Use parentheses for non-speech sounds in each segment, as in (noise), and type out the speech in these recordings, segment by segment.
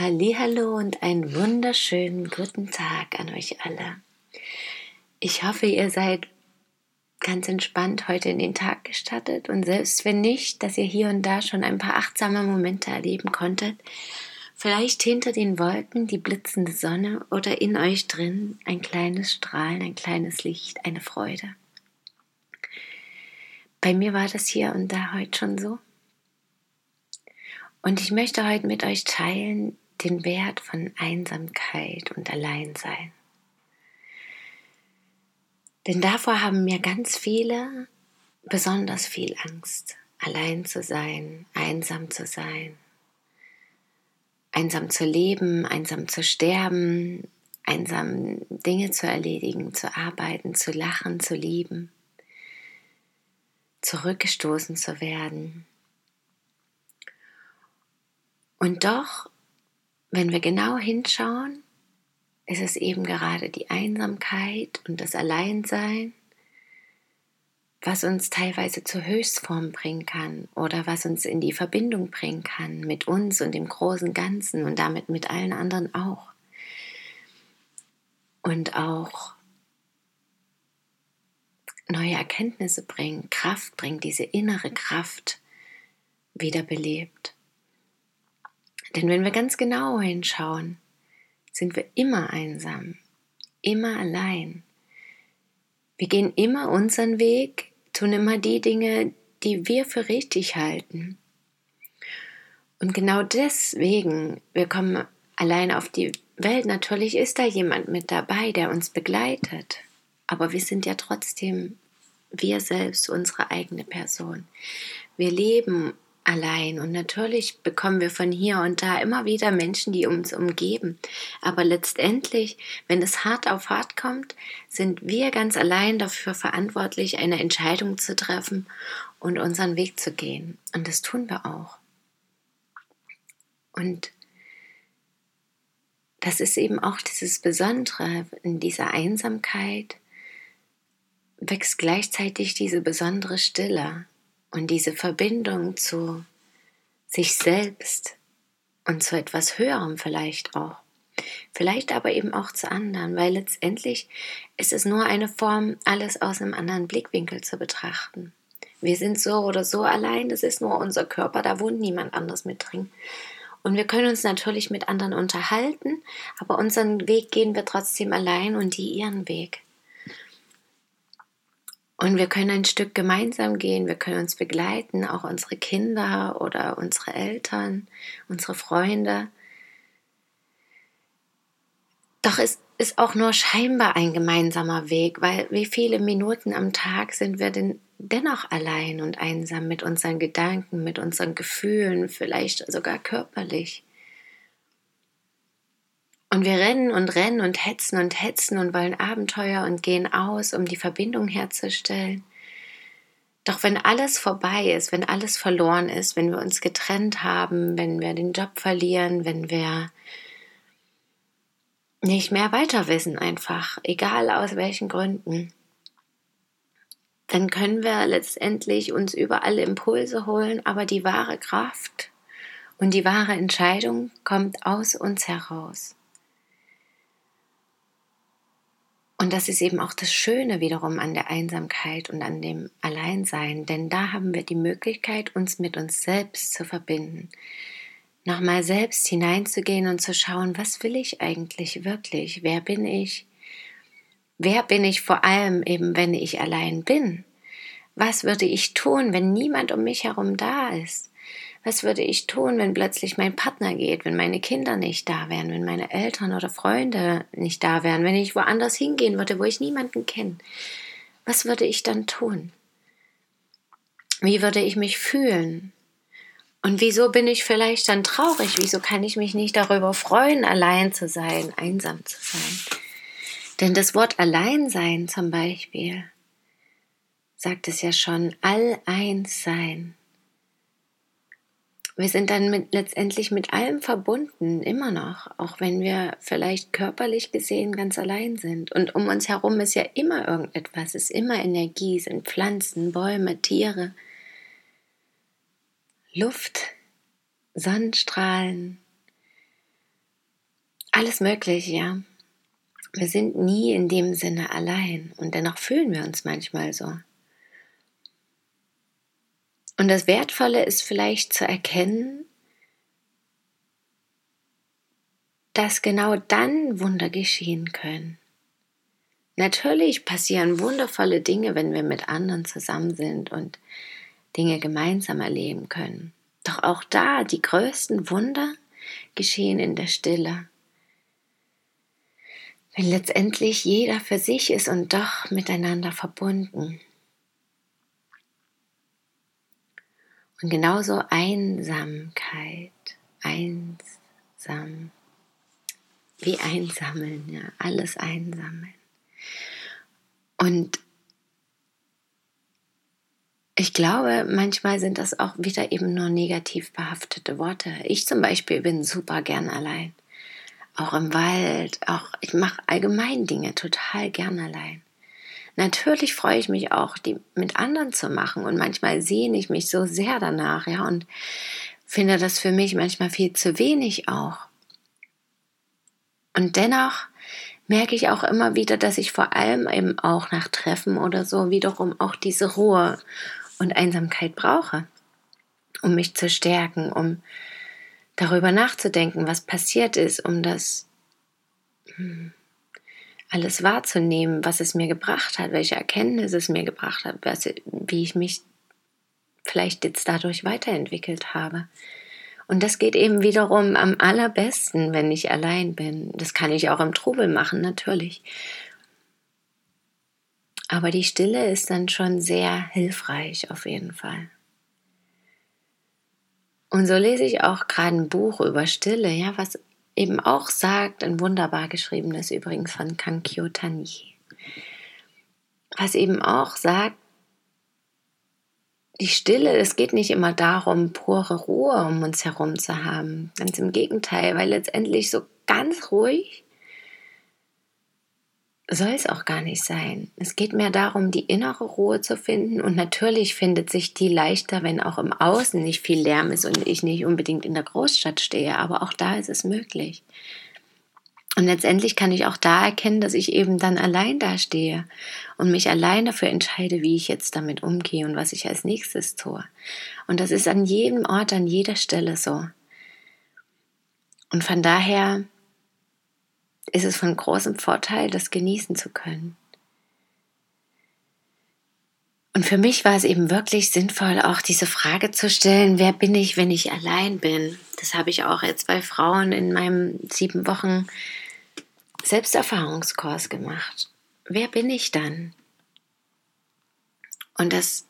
Hallo und einen wunderschönen guten Tag an euch alle. Ich hoffe, ihr seid ganz entspannt heute in den Tag gestattet und selbst wenn nicht, dass ihr hier und da schon ein paar achtsame Momente erleben konntet, vielleicht hinter den Wolken die blitzende Sonne oder in euch drin ein kleines Strahlen, ein kleines Licht, eine Freude. Bei mir war das hier und da heute schon so. Und ich möchte heute mit euch teilen, den Wert von Einsamkeit und Alleinsein. Denn davor haben mir ganz viele besonders viel Angst, allein zu sein, einsam zu sein, einsam zu leben, einsam zu sterben, einsam Dinge zu erledigen, zu arbeiten, zu lachen, zu lieben, zurückgestoßen zu werden. Und doch wenn wir genau hinschauen, ist es eben gerade die Einsamkeit und das Alleinsein, was uns teilweise zur Höchstform bringen kann oder was uns in die Verbindung bringen kann mit uns und dem großen Ganzen und damit mit allen anderen auch. Und auch neue Erkenntnisse bringt, Kraft bringt, diese innere Kraft wiederbelebt. Denn wenn wir ganz genau hinschauen, sind wir immer einsam, immer allein. Wir gehen immer unseren Weg, tun immer die Dinge, die wir für richtig halten. Und genau deswegen, wir kommen allein auf die Welt. Natürlich ist da jemand mit dabei, der uns begleitet. Aber wir sind ja trotzdem wir selbst, unsere eigene Person. Wir leben allein. Und natürlich bekommen wir von hier und da immer wieder Menschen, die uns umgeben. Aber letztendlich, wenn es hart auf hart kommt, sind wir ganz allein dafür verantwortlich, eine Entscheidung zu treffen und unseren Weg zu gehen. Und das tun wir auch. Und das ist eben auch dieses Besondere in dieser Einsamkeit wächst gleichzeitig diese besondere Stille, und diese Verbindung zu sich selbst und zu etwas Höherem vielleicht auch. Vielleicht aber eben auch zu anderen, weil letztendlich ist es nur eine Form, alles aus einem anderen Blickwinkel zu betrachten. Wir sind so oder so allein, das ist nur unser Körper, da wohnt niemand anders mit drin. Und wir können uns natürlich mit anderen unterhalten, aber unseren Weg gehen wir trotzdem allein und die ihren Weg. Und wir können ein Stück gemeinsam gehen, wir können uns begleiten, auch unsere Kinder oder unsere Eltern, unsere Freunde. Doch es ist auch nur scheinbar ein gemeinsamer Weg, weil wie viele Minuten am Tag sind wir denn dennoch allein und einsam mit unseren Gedanken, mit unseren Gefühlen, vielleicht sogar körperlich. Und wir rennen und rennen und hetzen und hetzen und wollen Abenteuer und gehen aus, um die Verbindung herzustellen. Doch wenn alles vorbei ist, wenn alles verloren ist, wenn wir uns getrennt haben, wenn wir den Job verlieren, wenn wir nicht mehr weiter wissen einfach, egal aus welchen Gründen, dann können wir letztendlich uns überall Impulse holen, aber die wahre Kraft und die wahre Entscheidung kommt aus uns heraus. Und das ist eben auch das Schöne wiederum an der Einsamkeit und an dem Alleinsein, denn da haben wir die Möglichkeit, uns mit uns selbst zu verbinden. Nochmal selbst hineinzugehen und zu schauen, was will ich eigentlich wirklich? Wer bin ich? Wer bin ich vor allem eben, wenn ich allein bin? Was würde ich tun, wenn niemand um mich herum da ist? Was würde ich tun, wenn plötzlich mein Partner geht, wenn meine Kinder nicht da wären, wenn meine Eltern oder Freunde nicht da wären, wenn ich woanders hingehen würde, wo ich niemanden kenne? Was würde ich dann tun? Wie würde ich mich fühlen? Und wieso bin ich vielleicht dann traurig? Wieso kann ich mich nicht darüber freuen, allein zu sein, einsam zu sein? Denn das Wort Alleinsein zum Beispiel sagt es ja schon, all eins sein. Wir sind dann mit, letztendlich mit allem verbunden, immer noch, auch wenn wir vielleicht körperlich gesehen ganz allein sind. Und um uns herum ist ja immer irgendetwas, ist immer Energie, sind Pflanzen, Bäume, Tiere, Luft, Sonnenstrahlen, alles Mögliche, ja. Wir sind nie in dem Sinne allein und dennoch fühlen wir uns manchmal so. Und das Wertvolle ist vielleicht zu erkennen, dass genau dann Wunder geschehen können. Natürlich passieren wundervolle Dinge, wenn wir mit anderen zusammen sind und Dinge gemeinsam erleben können. Doch auch da, die größten Wunder geschehen in der Stille. Wenn letztendlich jeder für sich ist und doch miteinander verbunden. Und genauso Einsamkeit, einsam, wie einsammeln, ja, alles einsammeln. Und ich glaube, manchmal sind das auch wieder eben nur negativ behaftete Worte. Ich zum Beispiel bin super gern allein. Auch im Wald, auch ich mache allgemein Dinge total gern allein. Natürlich freue ich mich auch, die mit anderen zu machen und manchmal sehne ich mich so sehr danach, ja, und finde das für mich manchmal viel zu wenig auch. Und dennoch merke ich auch immer wieder, dass ich vor allem eben auch nach Treffen oder so wiederum auch diese Ruhe und Einsamkeit brauche, um mich zu stärken, um darüber nachzudenken, was passiert ist, um das hm, alles wahrzunehmen, was es mir gebracht hat, welche Erkenntnisse es mir gebracht hat, was, wie ich mich vielleicht jetzt dadurch weiterentwickelt habe. Und das geht eben wiederum am allerbesten, wenn ich allein bin. Das kann ich auch im Trubel machen, natürlich. Aber die Stille ist dann schon sehr hilfreich auf jeden Fall. Und so lese ich auch gerade ein Buch über Stille, ja, was eben auch sagt, ein wunderbar geschriebenes übrigens von Kankyo Tani, was eben auch sagt, die Stille, es geht nicht immer darum, pure Ruhe um uns herum zu haben. Ganz im Gegenteil, weil letztendlich so ganz ruhig soll es auch gar nicht sein. Es geht mehr darum, die innere Ruhe zu finden und natürlich findet sich die leichter, wenn auch im Außen nicht viel Lärm ist und ich nicht unbedingt in der Großstadt stehe, aber auch da ist es möglich. Und letztendlich kann ich auch da erkennen, dass ich eben dann allein da stehe und mich allein dafür entscheide, wie ich jetzt damit umgehe und was ich als nächstes tue. Und das ist an jedem Ort, an jeder Stelle so. Und von daher ist es von großem Vorteil, das genießen zu können. Und für mich war es eben wirklich sinnvoll, auch diese Frage zu stellen, wer bin ich, wenn ich allein bin? Das habe ich auch jetzt bei Frauen in meinem sieben Wochen Selbsterfahrungskurs gemacht. Wer bin ich dann? Und das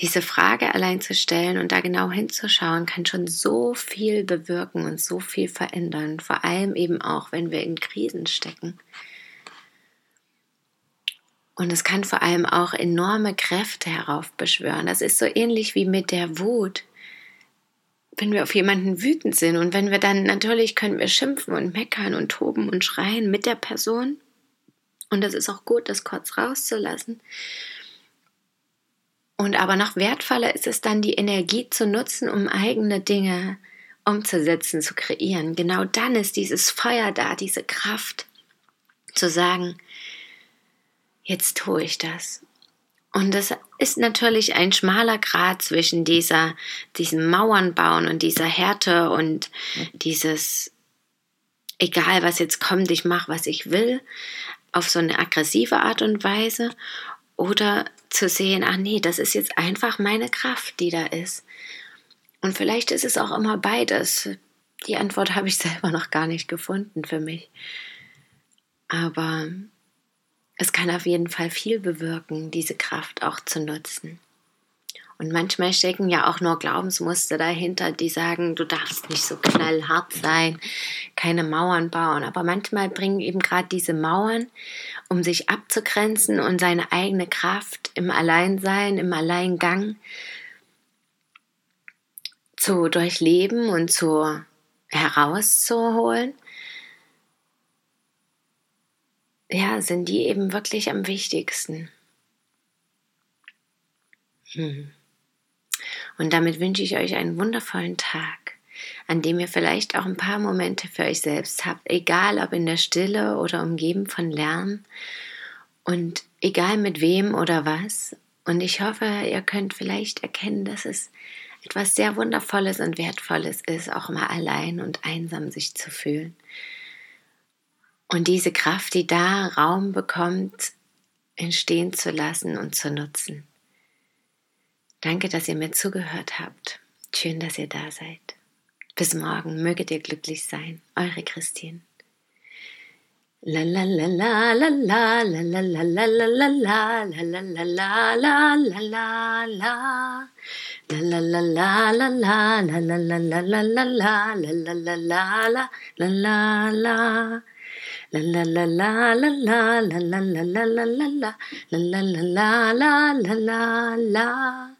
diese Frage allein zu stellen und da genau hinzuschauen, kann schon so viel bewirken und so viel verändern. Vor allem eben auch, wenn wir in Krisen stecken. Und es kann vor allem auch enorme Kräfte heraufbeschwören. Das ist so ähnlich wie mit der Wut. Wenn wir auf jemanden wütend sind und wenn wir dann natürlich können wir schimpfen und meckern und toben und schreien mit der Person. Und das ist auch gut, das kurz rauszulassen. Und aber noch wertvoller ist es dann, die Energie zu nutzen, um eigene Dinge umzusetzen, zu kreieren. Genau dann ist dieses Feuer da, diese Kraft zu sagen, jetzt tue ich das. Und das ist natürlich ein schmaler Grad zwischen dieser, diesem Mauern bauen und dieser Härte und dieses, egal was jetzt kommt, ich mache, was ich will, auf so eine aggressive Art und Weise oder zu sehen, ach nee, das ist jetzt einfach meine Kraft, die da ist. Und vielleicht ist es auch immer beides. Die Antwort habe ich (laughs) selber noch gar nicht gefunden für mich. Aber es kann auf jeden Fall viel bewirken, diese Kraft auch zu nutzen. Und manchmal stecken ja auch nur Glaubensmuster dahinter, die sagen, du darfst nicht so knallhart sein, keine Mauern bauen. Aber manchmal bringen eben gerade diese Mauern, um sich abzugrenzen und seine eigene Kraft im Alleinsein, im Alleingang zu durchleben und zu herauszuholen. Ja, sind die eben wirklich am wichtigsten. Hm. Und damit wünsche ich euch einen wundervollen Tag, an dem ihr vielleicht auch ein paar Momente für euch selbst habt, egal ob in der Stille oder umgeben von Lärm und egal mit wem oder was. Und ich hoffe, ihr könnt vielleicht erkennen, dass es etwas sehr Wundervolles und Wertvolles ist, auch mal allein und einsam sich zu fühlen. Und diese Kraft, die da Raum bekommt, entstehen zu lassen und zu nutzen. Danke, dass ihr mir zugehört habt. Schön, dass ihr da seid. Bis morgen, möget ihr glücklich sein. Eure Christine. La la la la la la la la la la la la la la la la la la la la La la la la la la la la la la la la la la la la la la la la La la la la la la